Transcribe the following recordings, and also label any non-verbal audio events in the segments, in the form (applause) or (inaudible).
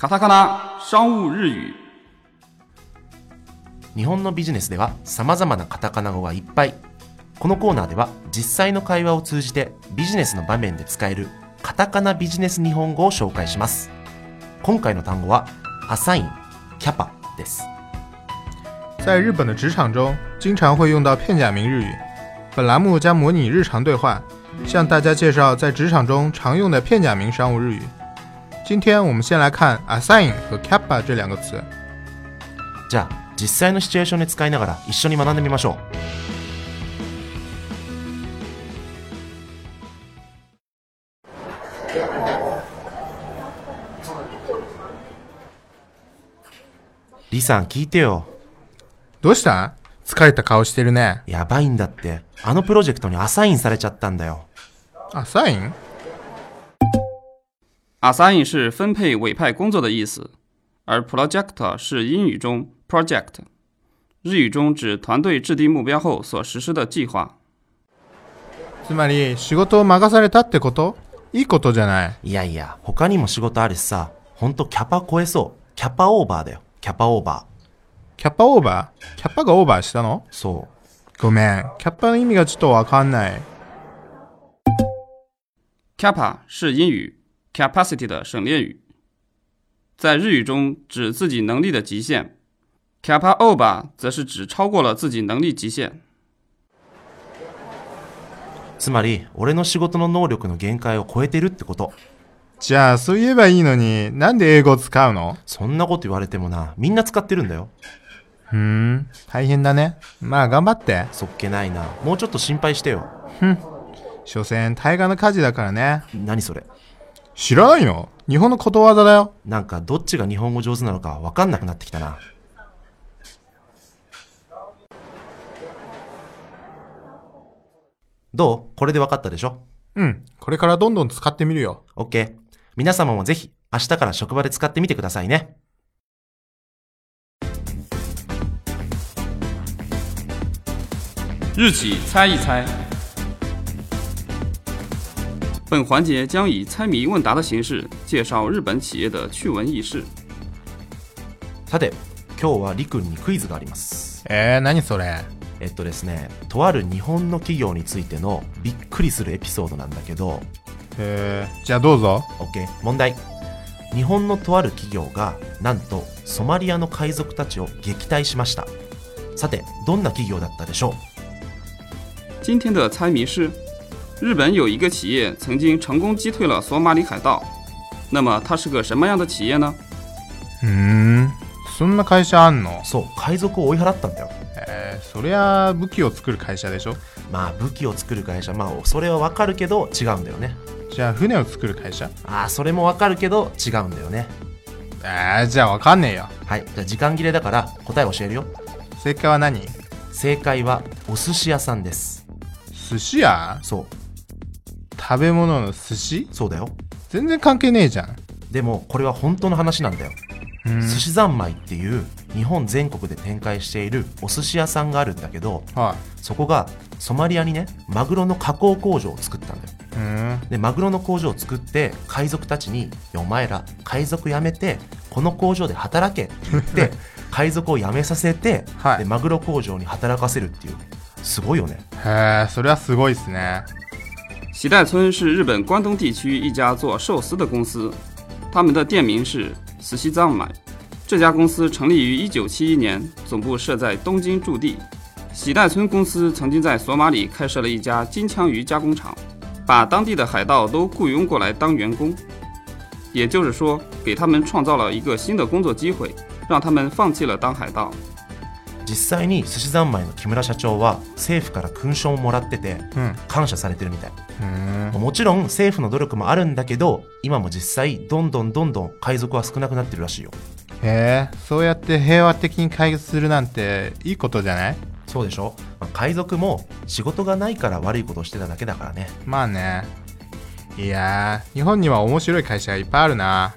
カタカナ商務日语。日本のビジネスでは様々なカタカナ語がいっぱいこのコーナーでは実際の会話を通じてビジネスの場面で使えるカタカナビジネス日本語を紹介します今回の単語はアサインキャパです在日本的职场中，经常会用到片假名日语。本栏目将模拟日常对话，向大家介绍在职场中常用的片假名商务日语。今天我们先来看 assign 和 kappa 这两个词。じゃあ実際のシチュエーションで使いながら一緒に学んでみましょう。リさん聞いてよ。どうした？疲れた顔してるね。やばいんだって。あのプロジェクトにアサインされちゃったんだよ。assign assign 是分配、委派工作的意思，而 project 是英语中 project，日语中指团队制定目标后所实施的计划。つまり仕事を任されたってこといいことじゃない。いやいや他にも仕事あるしさほんとキャパ超えそうキャパオーバーだよキャパオーバキャッパオーバーキャッパがオーバーしたのーそごめん。キャッパの意味がちょっとわかんない。 kappa 是英语 Capacity 的省略语，在日语中指自己能力的极限。kappa over 则是指超过了自己能力极限。うつまり俺の仕事の能力の限界を超えてるってことじゃあ、そう言えばいいのに、なんで英語を使うの？そんなこと言われてもなみんな使ってるんだよふーん、大変だね。まあ、頑張って。そっけないなもうちょっと心配してよ所詮、大河の火事だからね。何それ知らないの？日本のことわざだよ。なんかどっちが日本語上手なのかわかんなくなってきたなどう？これでわかったでしょ？うん、これからどんどん使ってみるよ。?OK 皆様もぜひ明日から職場で使ってみてくださいね日企猜一猜。本环节将以猜谜问答的形式介绍日本企业的趣闻轶事。さて、今日はリにクイズがあります。え、それ？えっとですね、とある日本の企業についてのびっくりするエピソードなんだけど。へ、じゃあどうぞ。問題。日本のとある企業がなんとソマリアの海賊たちを撃退しました。さて、どんな企業だったでしょう？今天的猜谜是。日本有一个企业曾经成功击退了索马里海盗，那么它是个什么样的企业呢？ふーん、そんな会社あんの？うそう海賊を追い払ったんだよ。えー、そりゃ武器を作る会社でしょ？まあ武器を作る会社。まあそれはわかるけど違うんだよね。じゃあ船を作る会社？ああそれもわかるけど違うんだよね。えー、じゃあわかんねえよ。はいじゃあ時間切れだから答え教えるよ。正解は何？正解はお寿司屋さんです。寿司屋？そう食べ物の寿司？そうだよ。全然関係ねえじゃん。でもこれは本当の話なんだよ。うん。寿司三昧っていう日本全国で展開しているお寿司屋さんがあるんだけどはそこがソマリアにねマグロの加工工場を作ったんだよ。でマグロの工場を作って海賊たちにいや「お前ら海賊やめてこの工場で働け」って言って (laughs) 海賊を辞めさせて、はい。でマグロ工場に働かせるっていう。すごいよね。へえ、それはすごいっすね。喜代村是日本关东地区一家做寿司的公司，他们的店名是慈禧藏买。这家公司成立于1971年，总部设在东京驻地。喜代村公司曾经在索马里开设了一家金枪鱼加工厂，把当地的海盗都雇佣过来当员工，也就是说，给他们创造了一个新的工作机会，让他们放弃了当海盗。実際に寿司三昧の木村社長は政府から勲章をもらっててうん。感謝されてるみたい、うんもちろん政府の努力もあるんだけど今も実際どんどんどんどん海賊は少なくなってるらしいよ。へえそうやって平和的に解決するなんていいことじゃない？そうでしょ、まあ海賊も仕事がないから悪いことをしてただけだからね。まあね。いやー日本には面白い会社がいっぱいあるな。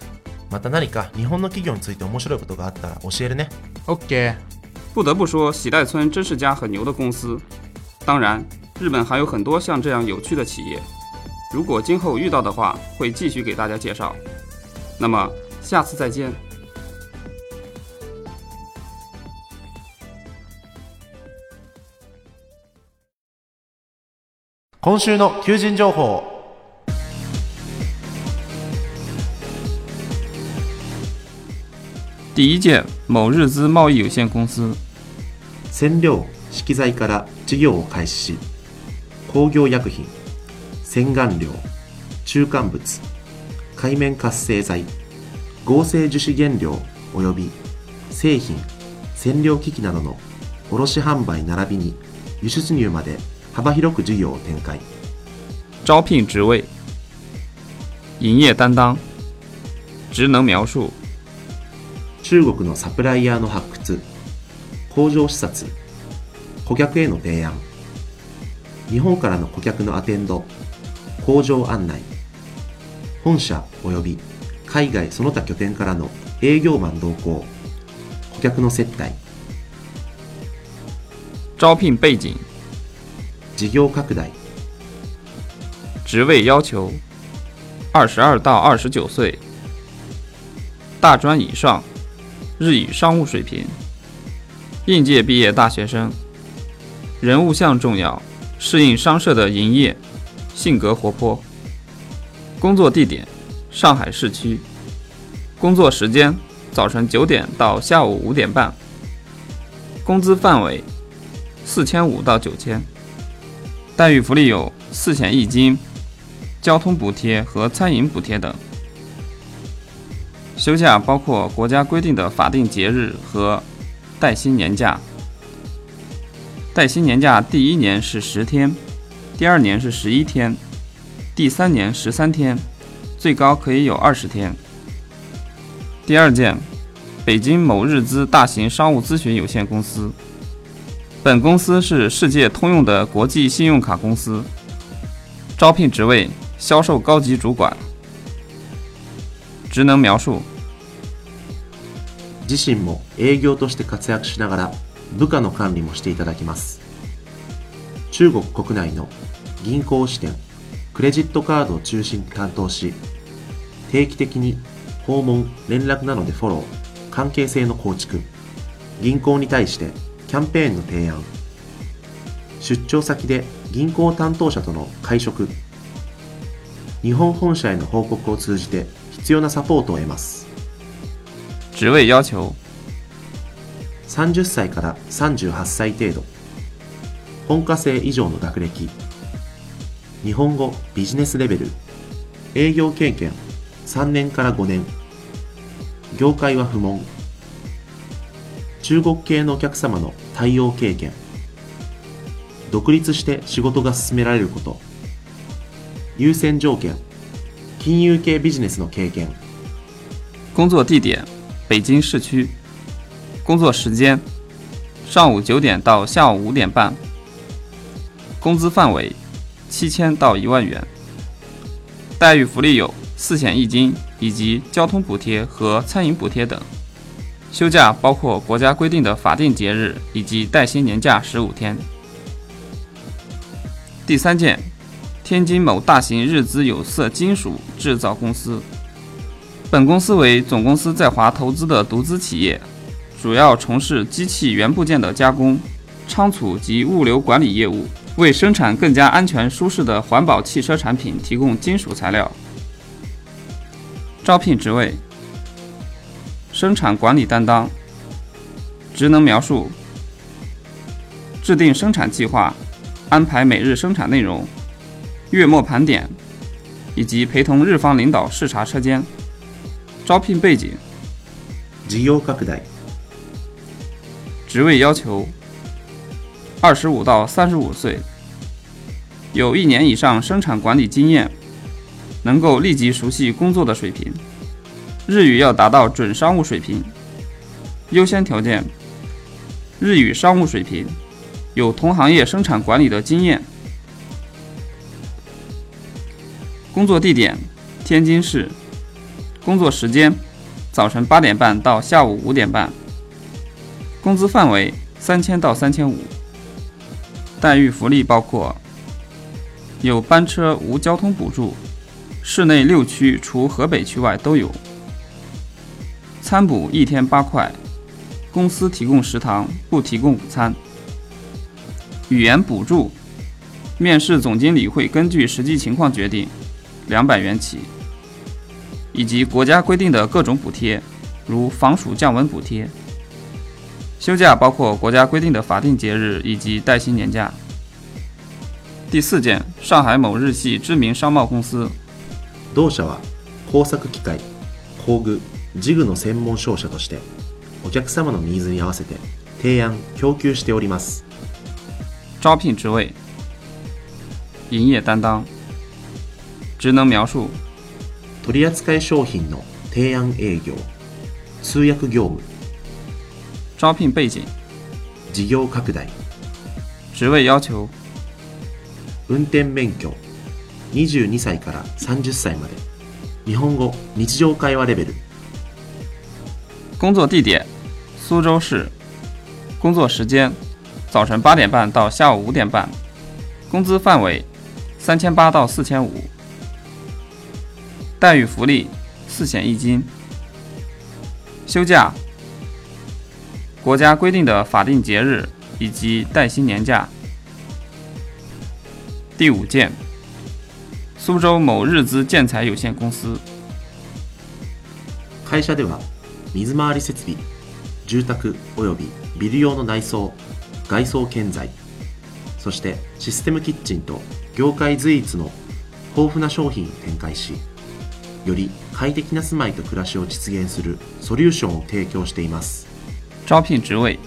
また何か日本の企業について面白いことがあったら教えるね。OK 不得不说，喜代村真是家很牛的公司。当然，日本还有很多像这样有趣的企业，如果今后遇到的话，会继续给大家介绍。那么，下次再见。今週の求人情報第一件，某日资贸易有限公司，染料資機材から事業を開始し工業薬品洗顔料中間物海面活性剤合成樹脂原料及び製品染料機器などの卸販売並びに輸出入まで幅広く事業を展開。招聘职位，营业担当，职能描述，中国のサプライヤーの発掘工場視察顧客への提案。日本からの顧客のアテンド工場案内。本社及び海外その他拠点からの営業マン同行。顧客の接待。招聘背景，事業拡大。职位要求：二十二到二十九岁，大专以上，日语商务水平，应届毕业大学生。人物像重要，适应商社的营业，性格活泼。工作地点：上海市区。工作时间：早晨九点到下午五点半。工资范围：四千五到九千。待遇福利有四险一金、交通补贴和餐饮补贴等。休假包括国家规定的法定节日和带薪年假。带薪年假第一年是十天，第二年是十一天，第三年十三天，最高可以有二十天。第二件，北京某日资大型商务咨询有限公司。本公司是世界通用的国际信用卡公司，招聘职位销售高级主管。职能描述：自身も営業として活躍しながら部下の管理もしていただきます。中国国内の銀行支店クレジットカードを中心に担当し定期的に訪問連絡などでフォロー関係性の構築銀行に対してキャンペーンの提案出張先で銀行担当者との会食日本本社への報告を通じて必要なサポートを得ます。职位要求：30歳から38歳程度。本科生以上の学歴。日本語ビジネスレベル。営業経験3年から5年。業界は不問。中国系のお客様の対応経験。独立して仕事が進められること。優先条件。金融系ビジネスの経験。工作地点：北京市区。工作时间：上午九点到下午五点半。工资范围：七千到一万元。待遇福利有四险一金以及交通补贴和餐饮补贴等。休假包括国家规定的法定节日以及带薪年假十五天。第三件，天津某大型日资有色金属制造公司。本公司为总公司在华投资的独资企业，主要从事机器元部件的加工、仓储及物流管理业务，为生产更加安全舒适的环保汽车产品提供金属材料。招聘职位：生产管理担当。职能描述：制定生产计划，安排每日生产内容，月末盘点，以及陪同日方领导视察车间。招聘背景：事業拡大。职职位要求：二十五到三十五岁，有一年以上生产管理经验，能够立即熟悉工作的水平，日语要达到准商务水平。优先条件：日语商务水平，有同行业生产管理的经验。工作地点：天津市。工作时间：早晨八点半到下午五点半。工资范围：三千到三千五。待遇福利包括：有班车无交通补助，市内六区除河北区外都有。餐补一天八块，公司提供食堂，不提供午餐。语言补助，面试总经理会根据实际情况决定，两百元起。以及国家规定的各种补贴，如防暑降温补贴。休假包括国家规定的法定节日以及带薪年假。第四件，上海某日系知名商贸公司。同社は工作機械、工具、事具の専門商社としてお客様のニーズに合わせて提案供給しております。招聘职位：营业担当。职能描述。 取扱商品の提案営業、通訳業務、招聘背景、事業拡大、职位要求、運転免許、22歳から30歳まで、日本語日常会話レベル。工作地点：苏州市。工作时间：早晨八点半到下午五点半。工资范围：三千八到四千五。待遇福利：四险一金。休假：国家规定的法定节日以及带薪年假。第五件：苏州某日资建材有限公司。会社では水回り設備、住宅およびビル用の内装、外装建材、そしてシステムキッチンと業界随一の豊富な商品を展開し。より快適な住まいと暮らしを実現するソリューションを提供しています。招聘职位：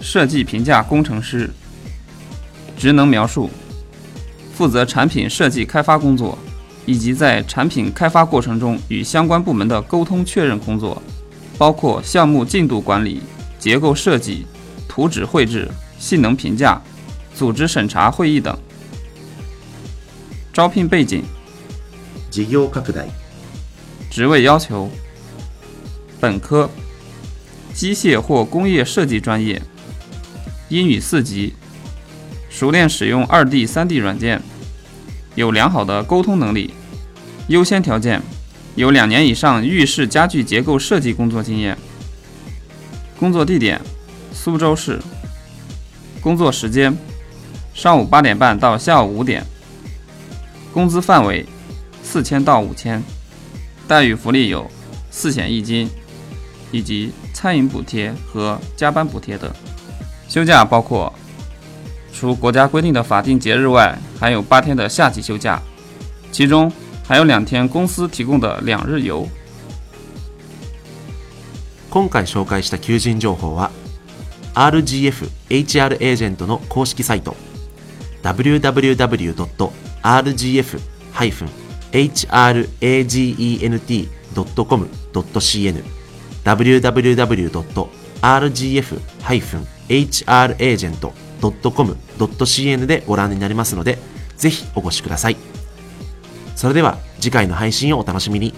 设计评价工程师。职能描述：负责产品设计开发工作，以及在产品开发过程中与相关部门的沟通确认工作，包括项目进度管理、结构设计、图纸绘制、性能评价、组织审查会议等。招聘背景：事業拡大。 职位要求：本科，机械或工业设计专业，英语四级，熟练使用二 D、三 D 软件，有良好的沟通能力。优先条件：有两年以上浴室家具结构设计工作经验。工作地点：苏州市。工作时间：上午八点半到下午五点。工资范围：四千到五千。待遇福利有四险一金，以及餐饮补贴和加班补贴等。休假包括除国家规定的法定节日外，还有八天的夏季休假，其中还有两天公司提供的两日游。今回紹介した求人情報は RGF HR エージェントの公式サイト www.rgf- hragent.com.cn www.rgf-hragent.com.cn でご覧になりますので、ぜひお越しください。それでは次回の配信をお楽しみに。